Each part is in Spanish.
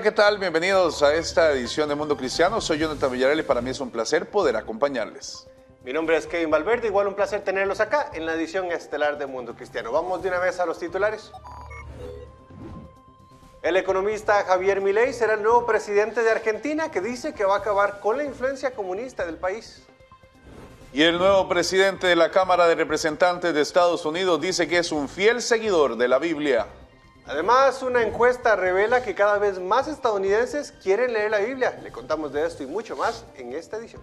Hola, ¿qué tal? Bienvenidos a esta edición de Mundo Cristiano. Soy Jonathan Villarreal y para mí es un placer poder acompañarles. Mi nombre es Kevin Valverde, igual un placer tenerlos acá en la edición estelar de Mundo Cristiano. Vamos de una vez a los titulares. El economista Javier Milei será el nuevo presidente de Argentina que dice que va a acabar con la influencia comunista del país. Y el nuevo presidente de la Cámara de Representantes de Estados Unidos dice que es un fiel seguidor de la Biblia. Además, una encuesta revela que cada vez más estadounidenses quieren leer la Biblia. Le contamos de esto y mucho más en esta edición.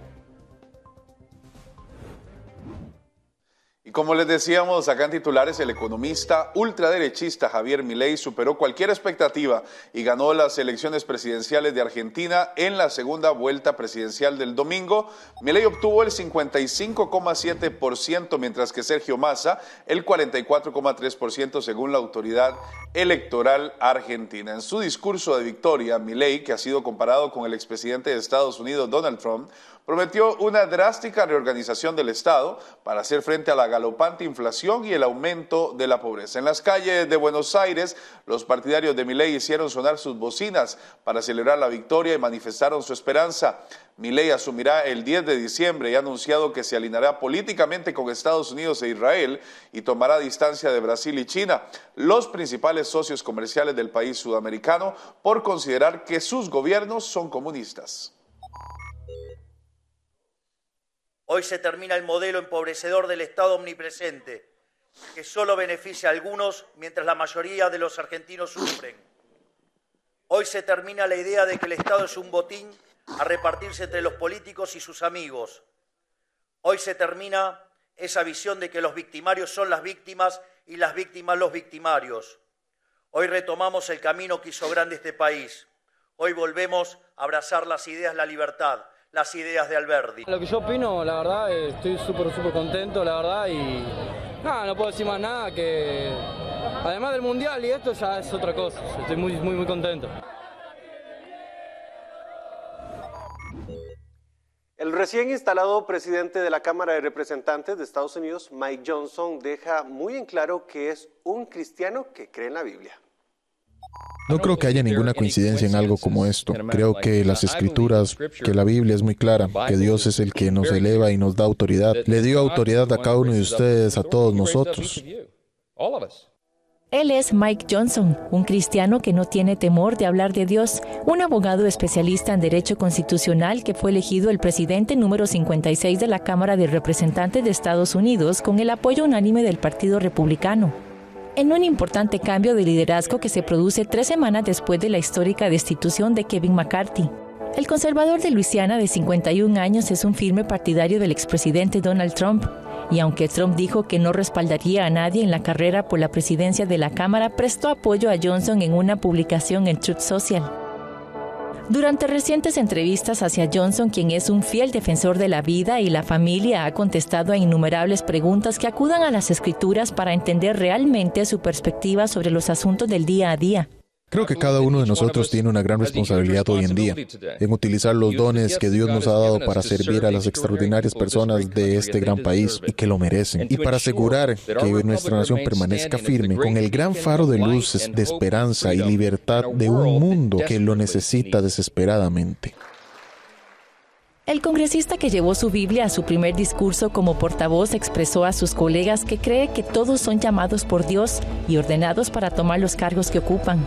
Y como les decíamos acá en titulares, el economista ultraderechista Javier Milei superó cualquier expectativa y ganó las elecciones presidenciales de Argentina en la segunda vuelta presidencial del domingo. Milei obtuvo el 55,7%, mientras que Sergio Massa el 44,3% según la autoridad electoral argentina. En su discurso de victoria, Milei, que ha sido comparado con el expresidente de Estados Unidos Donald Trump, prometió una drástica reorganización del Estado para hacer frente a la galopante inflación y el aumento de la pobreza. En las calles de Buenos Aires, los partidarios de Milei hicieron sonar sus bocinas para celebrar la victoria y manifestaron su esperanza. Milei asumirá el 10 de diciembre y ha anunciado que se alineará políticamente con Estados Unidos e Israel y tomará distancia de Brasil y China, los principales socios comerciales del país sudamericano, por considerar que sus gobiernos son comunistas. Hoy se termina el modelo empobrecedor del Estado omnipresente, que solo beneficia a algunos mientras la mayoría de los argentinos sufren. Hoy se termina la idea de que el Estado es un botín a repartirse entre los políticos y sus amigos. Hoy se termina esa visión de que los victimarios son las víctimas y las víctimas los victimarios. Hoy retomamos el camino que hizo grande este país. Hoy volvemos a abrazar las ideas, la libertad, las ideas de Alberdi. Lo que yo opino, la verdad, estoy súper, súper contento, la verdad, y nada, no puedo decir más nada que además del mundial y esto ya es otra cosa. Estoy muy, muy, muy contento. El recién instalado presidente de la Cámara de Representantes de Estados Unidos, Mike Johnson, deja muy en claro que es un cristiano que cree en la Biblia. No creo que haya ninguna coincidencia en algo como esto. Creo que las escrituras, que la Biblia es muy clara, que Dios es el que nos eleva y nos da autoridad. Le dio autoridad a cada uno de ustedes, a todos nosotros. Él es Mike Johnson, un cristiano que no tiene temor de hablar de Dios, un abogado especialista en derecho constitucional que fue elegido el presidente número 56 de la Cámara de Representantes de Estados Unidos con el apoyo unánime del Partido Republicano en un importante cambio de liderazgo que se produce tres semanas después de la histórica destitución de Kevin McCarthy. El conservador de Luisiana de 51 años es un firme partidario del expresidente Donald Trump, y aunque Trump dijo que no respaldaría a nadie en la carrera por la presidencia de la Cámara, prestó apoyo a Johnson en una publicación en Truth Social. Durante recientes entrevistas hacia Johnson, quien es un fiel defensor de la vida y la familia, ha contestado a innumerables preguntas que acudan a las escrituras para entender realmente su perspectiva sobre los asuntos del día a día. Creo que cada uno de nosotros tiene una gran responsabilidad hoy en día en utilizar los dones que Dios nos ha dado para servir a las extraordinarias personas de este gran país y que lo merecen, y para asegurar que nuestra nación permanezca firme con el gran faro de luces, de esperanza y libertad de un mundo que lo necesita desesperadamente. El congresista que llevó su Biblia a su primer discurso como portavoz expresó a sus colegas que cree que todos son llamados por Dios y ordenados para tomar los cargos que ocupan.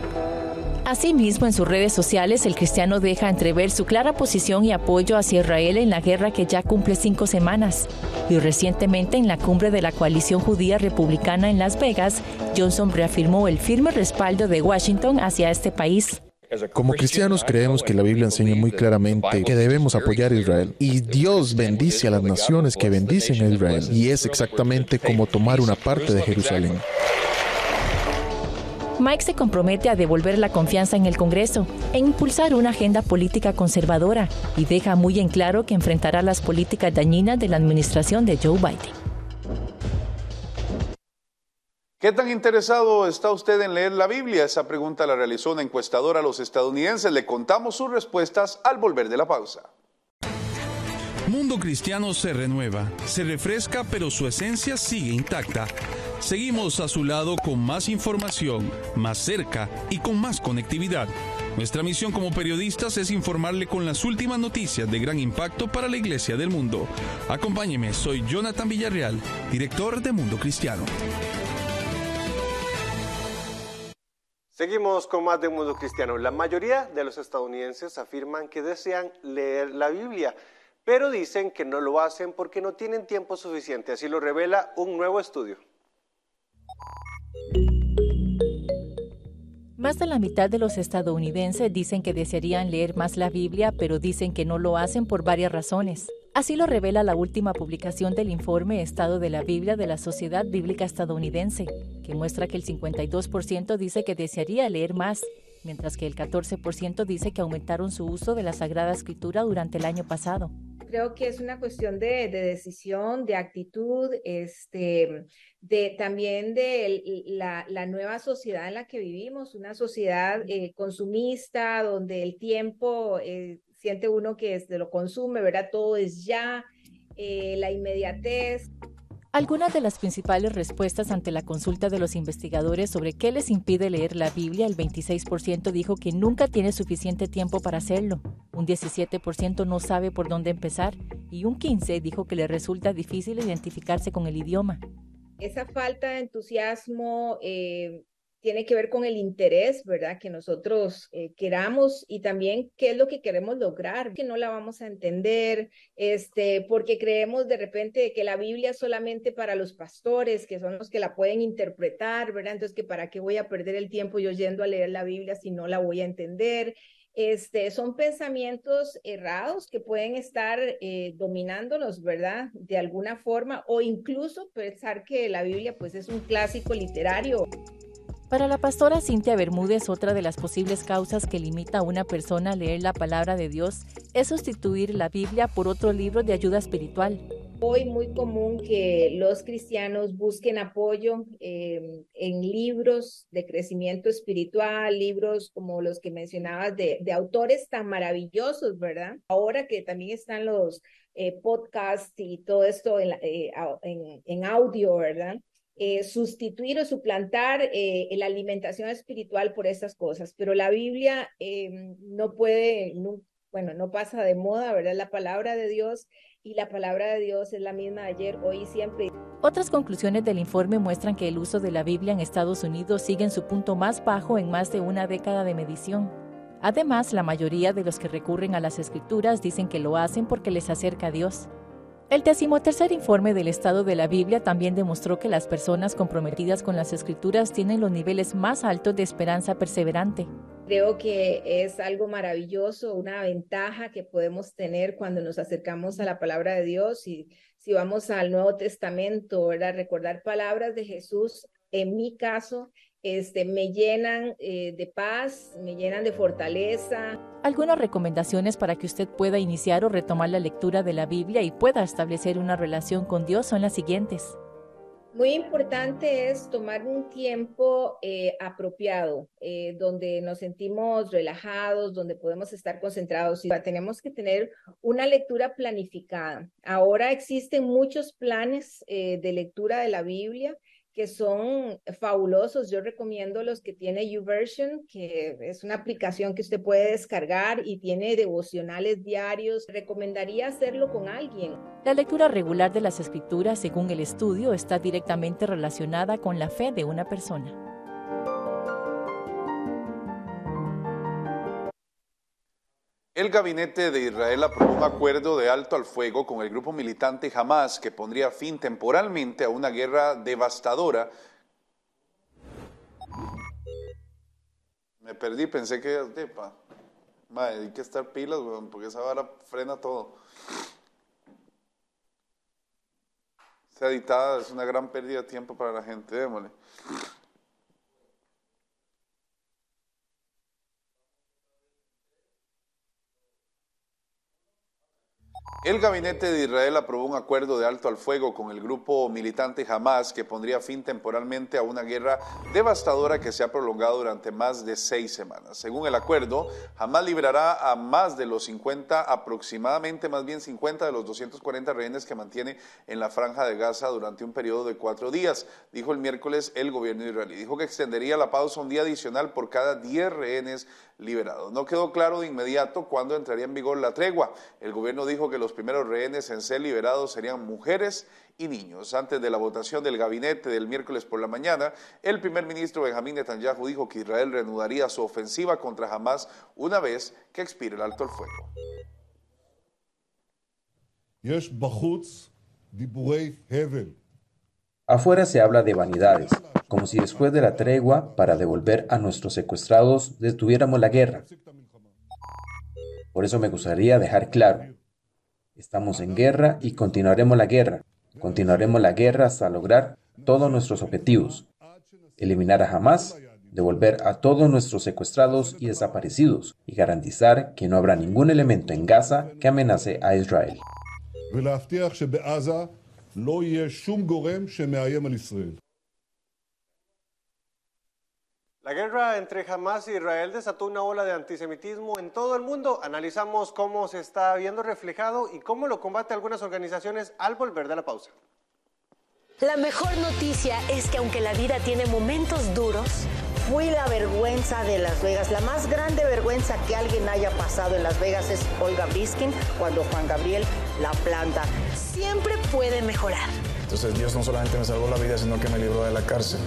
Asimismo, en sus redes sociales, el cristiano deja entrever su clara posición y apoyo hacia Israel en la guerra que ya cumple cinco semanas. Y recientemente, en la cumbre de la coalición judía republicana en Las Vegas, Johnson reafirmó el firme respaldo de Washington hacia este país. Como cristianos creemos que la Biblia enseña muy claramente que debemos apoyar a Israel y Dios bendice a las naciones que bendicen a Israel y es exactamente como tomar una parte de Jerusalén. Mike se compromete a devolver la confianza en el Congreso e impulsar una agenda política conservadora y deja muy en claro que enfrentará las políticas dañinas de la administración de Joe Biden. ¿Qué tan interesado está usted en leer la Biblia? Esa pregunta la realizó una encuestadora a los estadounidenses. Le contamos sus respuestas al volver de la pausa. Mundo Cristiano se renueva, se refresca, pero su esencia sigue intacta. Seguimos a su lado con más información, más cerca y con más conectividad. Nuestra misión como periodistas es informarle con las últimas noticias de gran impacto para la Iglesia del mundo. Acompáñeme, soy Jonathan Villarreal, director de Mundo Cristiano. Seguimos con más de Mundo Cristiano. La mayoría de los estadounidenses afirman que desean leer la Biblia, pero dicen que no lo hacen porque no tienen tiempo suficiente. Así lo revela un nuevo estudio. Más de la mitad de los estadounidenses dicen que desearían leer más la Biblia, pero dicen que no lo hacen por varias razones. Así lo revela la última publicación del informe Estado de la Biblia de la Sociedad Bíblica Estadounidense, que muestra que el 52% dice que desearía leer más, mientras que el 14% dice que aumentaron su uso de la Sagrada Escritura durante el año pasado creo que es una cuestión de, decisión, de actitud, este, de, también de la, nueva sociedad en la que vivimos, una sociedad eh, consumista donde el tiempo eh, siente uno que es lo consume, ¿verdad? Todo es ya, eh, la inmediatez. Algunas de las principales respuestas ante la consulta de los investigadores sobre qué les impide leer la Biblia, el 26% dijo que nunca tiene suficiente tiempo para hacerlo, un 17% no sabe por dónde empezar y un 15% dijo que le resulta difícil identificarse con el idioma. Esa falta de entusiasmo eh, tiene que ver con el interés, ¿verdad? Que nosotros eh, queramos y también qué es lo que queremos lograr, que no la vamos a entender, este, porque creemos de repente que la Biblia es solamente para los pastores, que son los que la pueden interpretar, ¿verdad? Entonces, que para qué voy a perder el tiempo yo yendo a leer la Biblia si no la voy a entender. Este, son pensamientos errados que pueden estar eh, dominándonos, ¿verdad? De alguna forma, o incluso pensar que la Biblia pues es un clásico literario. Para la pastora Cintia Bermúdez, otra de las posibles causas que limita a una persona a leer la palabra de Dios es sustituir la Biblia por otro libro de ayuda espiritual. Hoy muy común que los cristianos busquen apoyo em, en libros de crecimiento espiritual, libros como los que mencionabas de, autores tan maravillosos, ¿verdad? Ahora que también están los eh, podcasts y todo esto en, eh, en audio, ¿verdad? Eh, sustituir o suplantar eh, la alimentación espiritual por estas cosas, pero la Biblia eh, no puede, bueno, no pasa de moda, ¿verdad? La palabra de Dios y la palabra de Dios es la misma ayer, hoy y siempre. Otras conclusiones del informe muestran que el uso de la Biblia en Estados Unidos sigue en su punto más bajo en más de una década de medición. Además, la mayoría de los que recurren a las escrituras dicen que lo hacen porque les acerca a Dios. El decimotercer informe del estado de la Biblia también demostró que las personas comprometidas con las escrituras tienen los niveles más altos de esperanza perseverante. Creo que es algo maravilloso, una ventaja que podemos tener cuando nos acercamos a la palabra de Dios y si vamos al Nuevo Testamento, ¿verdad? recordar palabras de Jesús, en mi caso, este, me llenan eh, de paz, me llenan de fortaleza. Algunas recomendaciones para que usted pueda iniciar o retomar la lectura de la Biblia y pueda establecer una relación con Dios son las siguientes. Muy importante es tomar un tiempo eh, apropiado, eh, donde nos sentimos relajados, donde podemos estar concentrados. Y tenemos que tener una lectura planificada. Ahora existen muchos planes de lectura de la Biblia que son fabulosos. Yo recomiendo los que tiene YouVersion, que es una aplicación que usted puede descargar y tiene devocionales diarios. Recomendaría hacerlo con alguien. La lectura regular de las escrituras, según el estudio, está directamente relacionada con la fe de una persona. El gabinete de Israel aprobó un acuerdo de alto al fuego con el grupo militante Hamas que pondría fin temporalmente a una guerra devastadora Me perdí, pensé que... Epa, madre, hay que estar pilas, weón, porque esa vara frena todo. Esa editada es una gran pérdida de tiempo para la gente, démosle. El gabinete de Israel aprobó un acuerdo de alto al fuego con el grupo militante Hamas que pondría fin temporalmente a una guerra devastadora que se ha prolongado durante más de seis semanas. Según el acuerdo, Hamas liberará a más de los 50, aproximadamente más bien 50 de los 240 rehenes que mantiene en la franja de Gaza durante un periodo de cuatro días, dijo el miércoles el gobierno israelí. Dijo que extendería la pausa un día adicional por cada 10 rehenes liberados. No quedó claro de inmediato cuándo entraría en vigor la tregua. El gobierno dijo que los primeros rehenes en ser liberados serían mujeres y niños. Antes de la votación del gabinete del miércoles por la mañana, el primer ministro Benjamín Netanyahu dijo que Israel reanudaría su ofensiva contra Hamas una vez que expire el alto el fuego. Afuera se habla de vanidades, como si después de la tregua para devolver a nuestros secuestrados detuviéramos la guerra. Por eso me gustaría dejar claro, estamos en guerra y continuaremos la guerra. Continuaremos la guerra hasta lograr todos nuestros objetivos. Eliminar a Hamas, devolver a todos nuestros secuestrados y desaparecidos y garantizar que no habrá ningún elemento en Gaza que amenace a Israel. La guerra entre Hamas y Israel desató una ola de antisemitismo en todo el mundo. Analizamos cómo se está viendo reflejado y cómo lo combate algunas organizaciones al volver de la pausa. La mejor noticia es que aunque la vida tiene momentos duros, fui la vergüenza de Las Vegas. La más grande vergüenza que alguien haya pasado en Las Vegas es Olga Biskin cuando Juan Gabriel la planta. Siempre puede mejorar. Entonces Dios no solamente me salvó la vida, sino que me libró de la cárcel.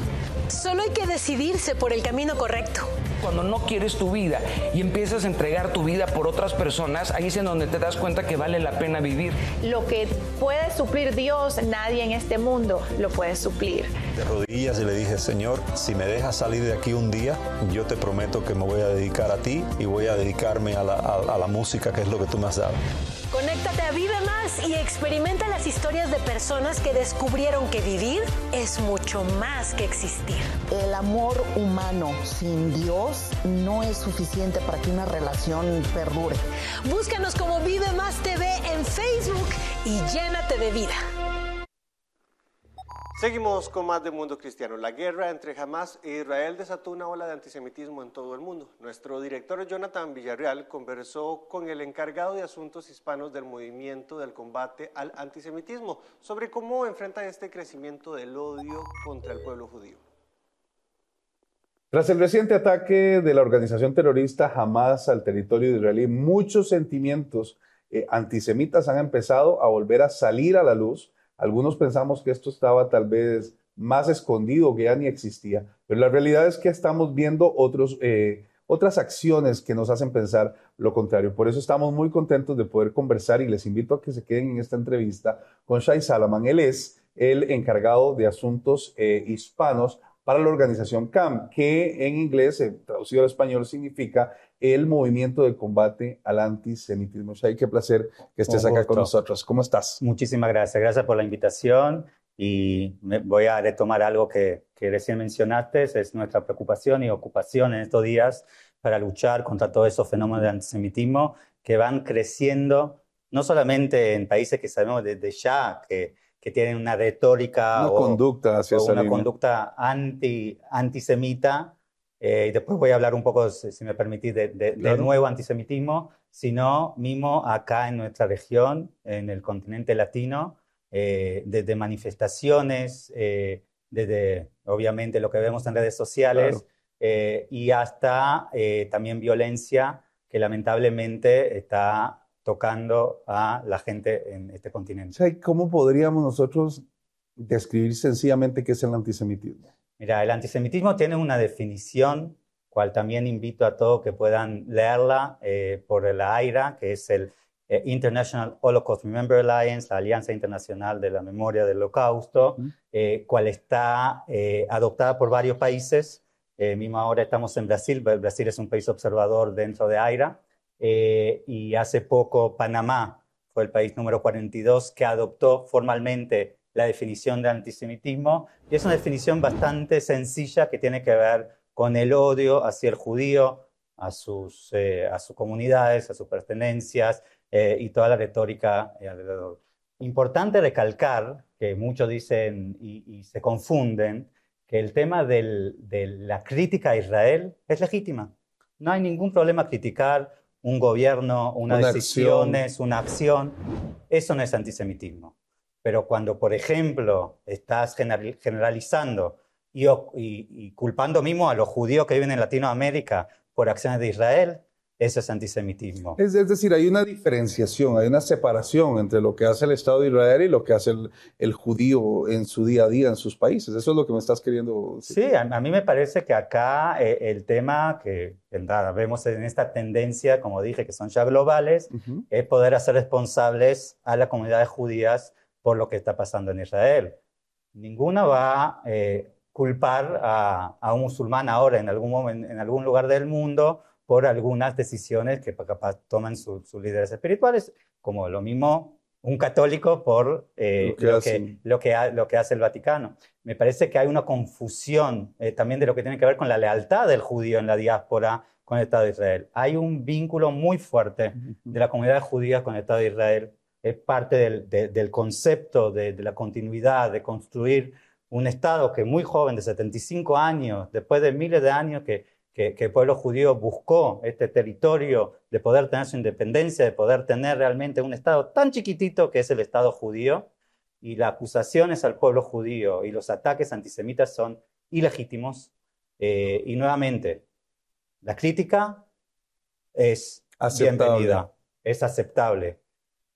Solo hay que decidirse por el camino correcto. Cuando no quieres tu vida y empiezas a entregar tu vida por otras personas, ahí es en donde te das cuenta que vale la pena vivir. Lo que puede suplir Dios, nadie en este mundo lo puede suplir. De rodillas y le dije, Señor, si me dejas salir de aquí un día, yo te prometo que me voy a dedicar a ti y voy a dedicarme a la, a la música, que es lo que tú me has dado. Conéctate a Vive Más y experimenta las historias de personas que descubrieron que vivir es mucho más que existir. El amor humano sin Dios no es suficiente para que una relación perdure. Búscanos como Vive Más TV en Facebook y llénate de vida. Seguimos con más de Mundo Cristiano. La guerra entre Hamas e Israel desató una ola de antisemitismo en todo el mundo. Nuestro director Jonathan Villarreal conversó con el encargado de asuntos hispanos del movimiento del combate al antisemitismo sobre cómo enfrenta este crecimiento del odio contra el pueblo judío. Tras el reciente ataque de la organización terrorista Hamas al territorio israelí, muchos sentimientos eh, antisemitas han empezado a volver a salir a la luz algunos pensamos que esto estaba tal vez más escondido, que ya ni existía, pero la realidad es que estamos viendo eh, otras acciones que nos hacen pensar lo contrario. Por eso estamos muy contentos de poder conversar y les invito a que se queden en esta entrevista con Shai Salaman. Él es el encargado de asuntos eh, hispanos para la organización CAM, que en inglés, eh, traducido al español, significa el movimiento de combate al antisemitismo. Shai, qué placer que estés acá con nosotros. ¿Cómo estás? Muchísimas gracias. Gracias por la invitación y voy a retomar algo que, que recién mencionaste, es nuestra preocupación y ocupación en estos días para luchar contra todos esos fenómenos de antisemitismo que van creciendo, no solamente en países que sabemos desde ya que que tienen una retórica o, conducta una conducta anti, antisemita. Eh, y después voy a hablar un poco, si, me permitís, de, nuevo antisemitismo, sino mismo acá en nuestra región, en el continente latino, eh, desde manifestaciones, eh, desde obviamente lo que vemos en redes sociales, y hasta también violencia que lamentablemente está tocando a la gente en este continente. ¿Cómo podríamos nosotros describir sencillamente qué es el antisemitismo? Mira, el antisemitismo tiene una definición, cual también invito a todos que puedan leerla eh, por la AIRA, que es el eh, International Holocaust Remember Alliance, la Alianza Internacional de la Memoria del Holocausto, eh, cual está adoptada por varios países Eh, mismo ahora estamos en Brasil, Brasil es un país observador dentro de AIRA, eh, y hace poco Panamá fue el país número 42 que adoptó formalmente la definición de antisemitismo, y es una definición bastante sencilla que tiene que ver con el odio hacia el judío, a sus, eh, a sus comunidades, a sus pertenencias eh, y toda la retórica alrededor. Importante recalcar que muchos dicen y, se confunden que el tema de la crítica a Israel es legítima. No hay ningún problema criticar un gobierno, una, decisión, una acción. Eso no es antisemitismo. Pero cuando, por ejemplo, estás generalizando y, y, culpando mismo a los judíos que viven en Latinoamérica por acciones de Israel, eso es antisemitismo. Es, decir, hay una diferenciación, hay una separación entre lo que hace el Estado de Israel y lo que hace el, judío en su día a día en sus países. Eso es lo que me estás queriendo decir. Sí, a, mí me parece que acá eh, el tema que, vemos en esta tendencia, como dije, que son ya globales, es poder hacer responsables a las comunidades judías por lo que está pasando en Israel. Ninguna va a eh, culpar a, un musulmán ahora en algún, en algún lugar del mundo por algunas decisiones que capaz toman sus líderes espirituales, como lo mismo un católico por eh, lo, que lo, que, lo, que, hace el Vaticano. Me parece que hay una confusión eh, también de lo que tiene que ver con la lealtad del judío en la diáspora con el Estado de Israel. Hay un vínculo muy fuerte de la comunidad judía con el Estado de Israel. Es parte del, del concepto de, de, la continuidad, de construir un Estado que muy joven, de 75 años, después de miles de años que que, el pueblo judío buscó este territorio de poder tener su independencia, de poder tener realmente un Estado tan chiquitito que es el Estado judío, y las acusaciones al pueblo judío y los ataques antisemitas son ilegítimos. Eh, y nuevamente, la crítica es bienvenida, es aceptable.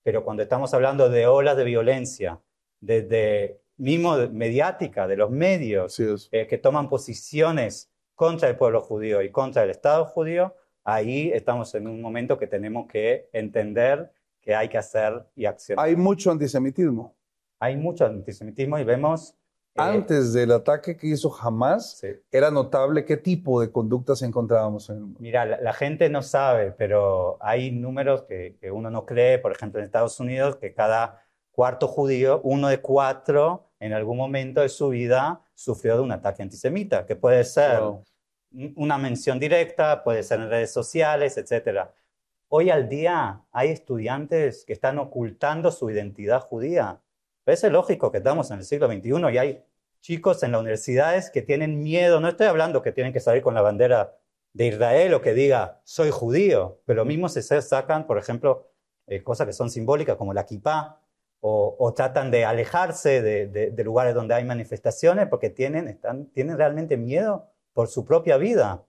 Pero cuando estamos hablando de olas de violencia, desde mismo mediática, de los medios, eh, que toman posiciones contra el pueblo judío y contra el Estado judío, ahí estamos en un momento que tenemos que entender que hay que hacer y accionar. Hay mucho antisemitismo. Hay mucho antisemitismo y vemos... Eh, Antes del ataque que hizo Hamas, era notable qué tipo de conductas encontrábamos en Mira, la, gente no sabe, pero hay números que, que uno no cree, por ejemplo, en Estados Unidos, que cada cuarto judío, uno de cuatro, en algún momento de su vida sufrió de un ataque antisemita, que puede ser una mención directa, puede ser en redes sociales, etc. Hoy al día hay estudiantes que están ocultando su identidad judía. Es lógico que estamos en el siglo XXI y hay chicos en las universidades que tienen miedo. No estoy hablando que tienen que salir con la bandera de Israel o que diga soy judío, pero mismo se sacan, por ejemplo, eh, cosas que son simbólicas como la kippah o, tratan de alejarse de, lugares donde hay manifestaciones porque tienen, están, tienen realmente miedo por su propia vida.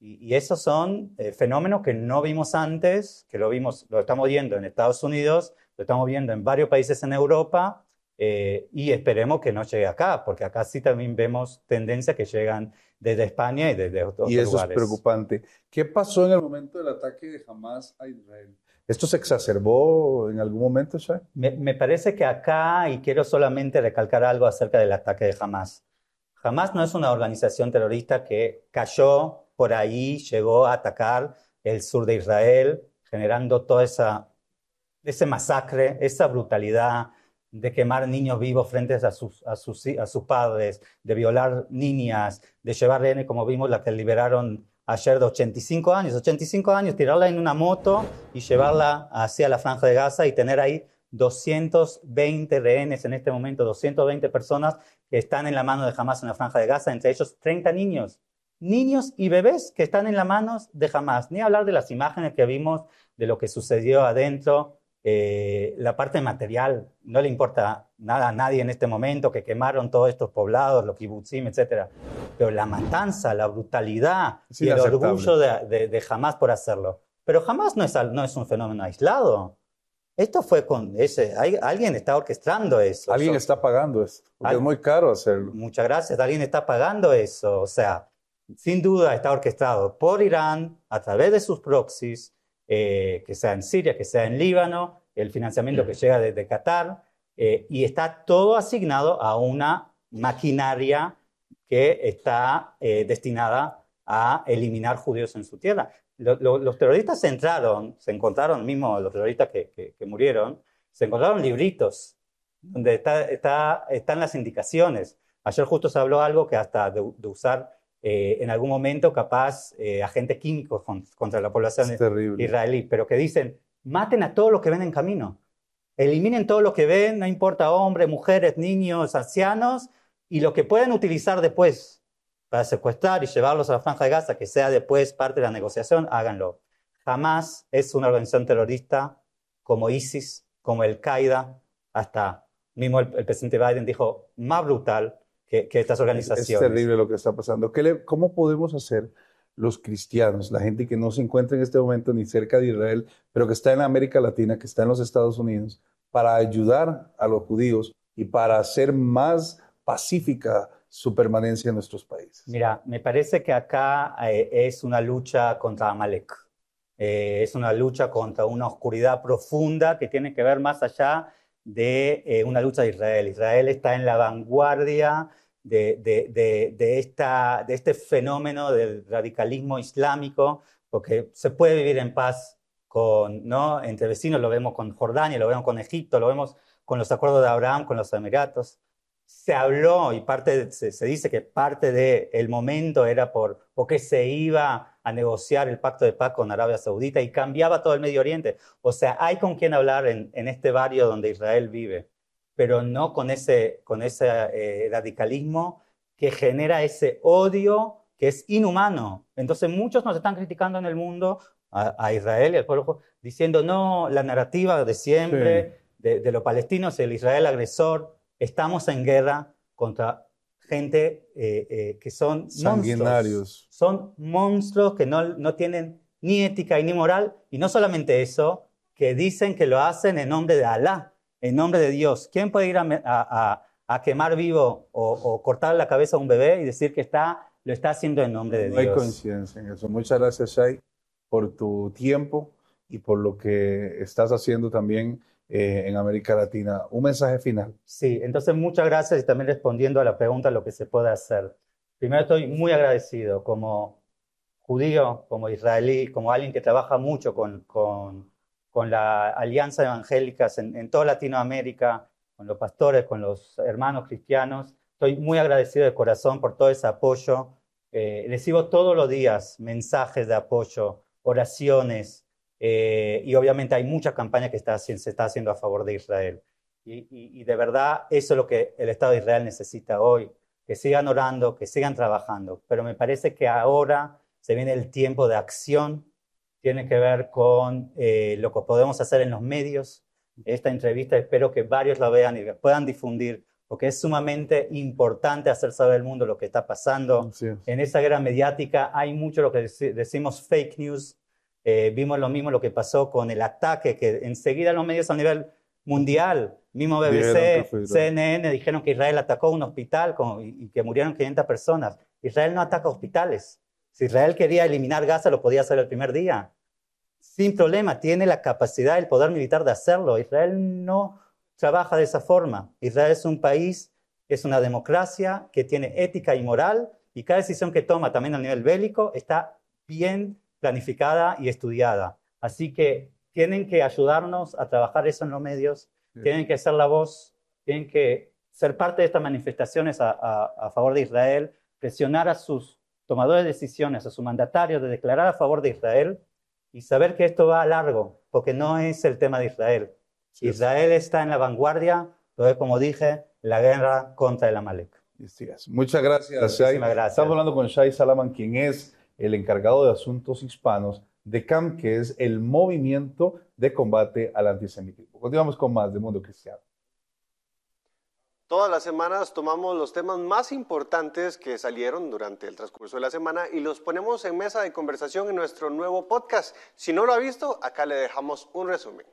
Y, esos son eh, fenómenos que no vimos antes, que lo vimos, lo estamos viendo en Estados Unidos, lo estamos viendo en varios países en Europa, eh, y esperemos que no llegue acá, porque acá sí también vemos tendencias que llegan desde España y desde otros lugares. Y eso es preocupante. ¿Qué pasó en el momento del ataque de Hamas a Israel? ¿Esto se exacerbó en algún momento, Me, parece que acá, y quiero solamente recalcar algo acerca del ataque de Hamas. Hamas no es una organización terrorista que cayó por ahí, llegó a atacar el sur de Israel, generando toda esa ese masacre, esa brutalidad de quemar niños vivos frente a sus, a sus, a sus padres, de violar niñas, de llevar rehenes como vimos la que liberaron ayer de 85 años, 85 años, tirarla en una moto y llevarla hacia la franja de Gaza y tener ahí 220 rehenes en este momento, 220 personas que están en la mano de Hamas en la franja de Gaza, entre ellos 30 niños, niños y bebés que están en las manos de Hamas. Ni hablar de las imágenes que vimos de lo que sucedió adentro, eh, la parte material, no le importa nada a nadie en este momento, que quemaron todos estos poblados, los kibutzim, etc. Pero la matanza, la brutalidad y el orgullo de, de, Hamas por hacerlo. Pero Hamas no es, no es un fenómeno aislado. Esto fue con ese, alguien está orquestando eso. Alguien está pagando eso, porque es muy caro hacerlo. Muchas gracias, alguien está pagando eso. O sea, sin duda está orquestado por Irán a través de sus proxies, eh, que sea en Siria, que sea en Líbano, el financiamiento que llega desde Qatar, eh, y está todo asignado a una maquinaria que está eh, destinada a eliminar judíos en su tierra. los terroristas entraron, se encontraron, mismo los terroristas que, murieron, se encontraron libritos donde está, están las indicaciones. Ayer justo se habló algo que hasta de, usar eh, en algún momento capaz eh, agentes químicos contra la población israelí, pero que dicen, maten a todos los que ven en camino, eliminen todo lo que ven, no importa hombres, mujeres, niños, ancianos, y lo que pueden utilizar después para secuestrar y llevarlos a la franja de Gaza, que sea después parte de la negociación, háganlo. Jamás es una organización terrorista como ISIS, como el Qaeda, hasta mismo el, presidente Biden dijo, más brutal que, estas organizaciones. Es, terrible lo que está pasando. ¿Cómo podemos hacer los cristianos, la gente que no se encuentra en este momento ni cerca de Israel, pero que está en América Latina, que está en los Estados Unidos, para ayudar a los judíos y para hacer más pacífica su permanencia en nuestros países? Mira, me parece que acá eh, es una lucha contra Amalek. Eh, es una lucha contra una oscuridad profunda que tiene que ver más allá de eh, una lucha de Israel. Israel está en la vanguardia de, de, esta, de este fenómeno del radicalismo islámico, porque se puede vivir en paz con, ¿no? entre vecinos, lo vemos con Jordania, lo vemos con Egipto, lo vemos con los acuerdos de Abraham, con los Emiratos se habló y parte se, dice que parte del momento era por porque se iba a negociar el pacto de paz con Arabia Saudita y cambiaba todo el Medio Oriente. O sea, hay con quien hablar en, este barrio donde Israel vive, pero no con ese, con ese eh, radicalismo que genera ese odio que es inhumano. Entonces muchos nos están criticando en el mundo a, Israel y al pueblo diciendo, no, la narrativa de siempre de, de los palestinos, el Israel agresor, estamos en guerra contra gente eh, eh, que son sanguinarios. Son monstruos que no, no tienen ni ética y ni moral. Y no solamente eso, que dicen que lo hacen en nombre de Alá, en nombre de Dios. ¿Quién puede ir a, a, quemar vivo o, cortar la cabeza a un bebé y decir que está, lo está haciendo en nombre de Dios? No hay coincidencia en eso. Muchas gracias, Shai, por tu tiempo y por lo que estás haciendo también eh, en América Latina. Un mensaje final. Sí, entonces muchas gracias y también respondiendo a la pregunta lo que se puede hacer. Primero estoy muy agradecido como judío, como israelí, como alguien que trabaja mucho con, con, con la Alianza Evangélicas en, en toda Latinoamérica, con los pastores, con los hermanos cristianos. Estoy muy agradecido de corazón por todo ese apoyo. Eh, recibo todos los días mensajes de apoyo, oraciones, eh, y obviamente hay mucha campaña que está, se está haciendo a favor de Israel. Y, de verdad eso es lo que el Estado de Israel necesita hoy, que sigan orando, que sigan trabajando. Pero me parece que ahora se viene el tiempo de acción, tiene que ver con eh, lo que podemos hacer en los medios. Esta entrevista espero que varios la vean y puedan difundir, porque es sumamente importante hacer saber al mundo lo que está pasando. En esa guerra mediática hay mucho lo que decimos fake news, eh, vimos lo mismo lo que pasó con el ataque, que enseguida los medios a nivel mundial, mismo BBC, CNN, dijeron que Israel atacó un hospital y, que murieron 500 personas. Israel no ataca hospitales. Si Israel quería eliminar Gaza, lo podía hacer el primer día. Sin problema, tiene la capacidad, el poder militar de hacerlo. Israel no trabaja de esa forma. Israel es un país, es una democracia que tiene ética y moral y cada decisión que toma también a nivel bélico está bien planificada y estudiada. Así que tienen que ayudarnos a trabajar eso en los medios, tienen que ser la voz, tienen que ser parte de estas manifestaciones a, favor de Israel, presionar a sus tomadores de decisiones, a sus mandatarios de declarar a favor de Israel y saber que esto va a largo, porque no es el tema de Israel. Israel está en la vanguardia, es como dije, la guerra contra el Amalek. Muchas gracias, Shai. Gracias. Estamos hablando con Shai Salaman, quien es el encargado de asuntos hispanos de CAM, que es el movimiento de combate al antisemitismo. Continuamos con más de Mundo Cristiano. Todas las semanas tomamos los temas más importantes que salieron durante el transcurso de la semana y los ponemos en mesa de conversación en nuestro nuevo podcast. Si no lo ha visto, acá le dejamos un resumen.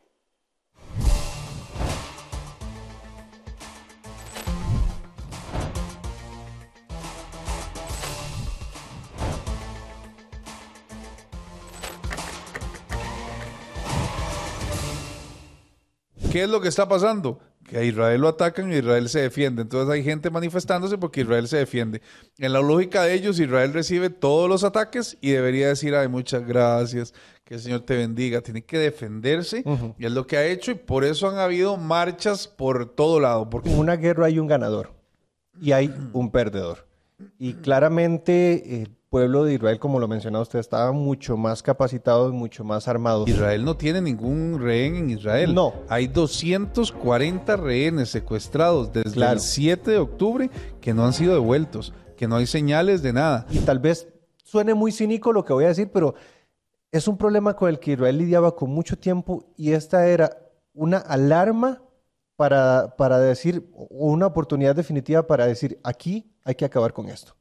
¿Qué es lo que está pasando? que a Israel lo atacan y Israel se defiende. Entonces hay gente manifestándose porque Israel se defiende. En la lógica de ellos, Israel recibe todos los ataques y debería decir, ay, muchas gracias, que el Señor te bendiga. Tiene que defenderse y es lo que ha hecho y por eso han habido marchas por todo lado. Porque... En una guerra hay un ganador y hay un perdedor. Y claramente el pueblo de Israel, como lo mencionaba usted, estaba mucho más capacitado y mucho más armado. Israel no tiene ningún rehén en Israel. No. Hay 240 rehenes secuestrados desde el 7 de octubre que no han sido devueltos, que no hay señales de nada. Y tal vez suene muy cínico lo que voy a decir, pero es un problema con el que Israel lidiaba con mucho tiempo y esta era una alarma para, para decir, una oportunidad definitiva para decir, aquí hay que acabar con esto.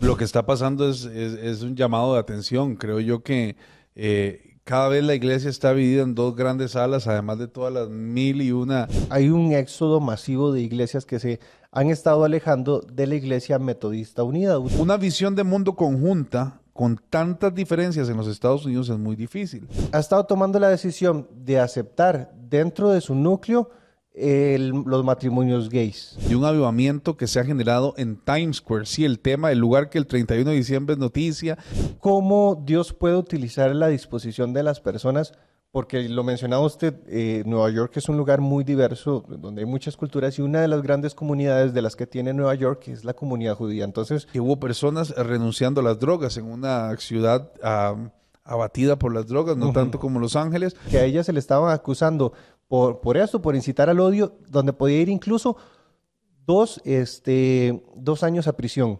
Lo que está pasando es, es, un llamado de atención. Creo yo que eh, cada vez la iglesia está dividida en dos grandes salas, además de todas las mil y una. Hay un éxodo masivo de iglesias que se han estado alejando de la iglesia metodista unida. Una visión de mundo conjunta con tantas diferencias en los Estados Unidos es muy difícil. Ha estado tomando la decisión de aceptar dentro de su núcleo los matrimonios gays. Y un avivamiento que se ha generado en Times Square, sí, el tema, el lugar que el 31 de diciembre es noticia. ¿Cómo Dios puede utilizar la disposición de las personas? Porque lo mencionaba usted, eh, Nueva York es un lugar muy diverso, donde hay muchas culturas y una de las grandes comunidades de las que tiene Nueva York es la comunidad judía. Entonces, que hubo personas renunciando a las drogas en una ciudad abatida por las drogas, no tanto como Los Ángeles. Que a ella se le estaban acusando por, por eso, por incitar al odio, donde podía ir incluso dos, este, dos años a prisión.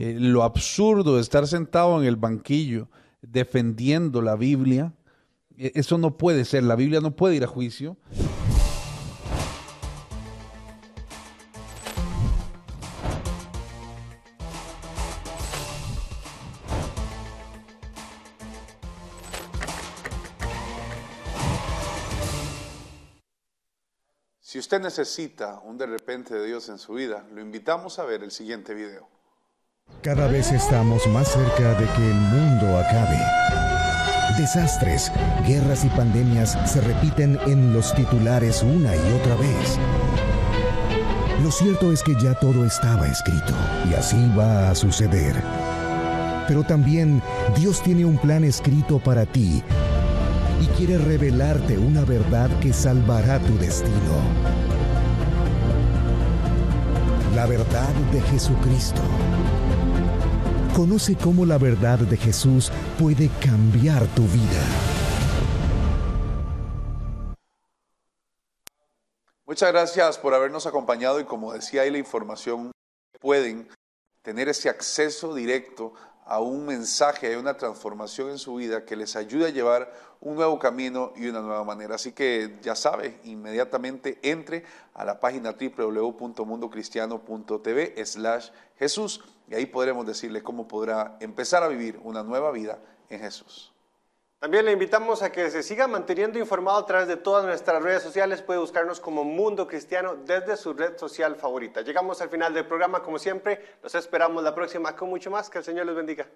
Eh, lo absurdo de estar sentado en el banquillo defendiendo la Biblia, e, eso no puede ser, la Biblia no puede ir a juicio. Usted necesita un de repente de Dios en su vida, lo invitamos a ver el siguiente video. Cada vez estamos más cerca de que el mundo acabe. Desastres, guerras y pandemias se repiten en los titulares una y otra vez. Lo cierto es que ya todo estaba escrito y así va a suceder. Pero también Dios tiene un plan escrito para ti y quiere revelarte una verdad que salvará tu destino. La verdad de Jesucristo. Conoce cómo la verdad de Jesús puede cambiar tu vida. Muchas gracias por habernos acompañado y como decía ahí la información, pueden tener ese acceso directo a un mensaje, a una transformación en su vida que les ayude a llevar un nuevo camino y una nueva manera. Así que ya sabe, inmediatamente entre a la página www.mundocristiano.tv slash Jesús y ahí podremos decirle cómo podrá empezar a vivir una nueva vida en Jesús. También le invitamos a que se siga manteniendo informado a través de todas nuestras redes sociales. Puede buscarnos como Mundo Cristiano desde su red social favorita. Llegamos al final del programa, como siempre. Los esperamos la próxima con mucho más. Que el Señor les bendiga.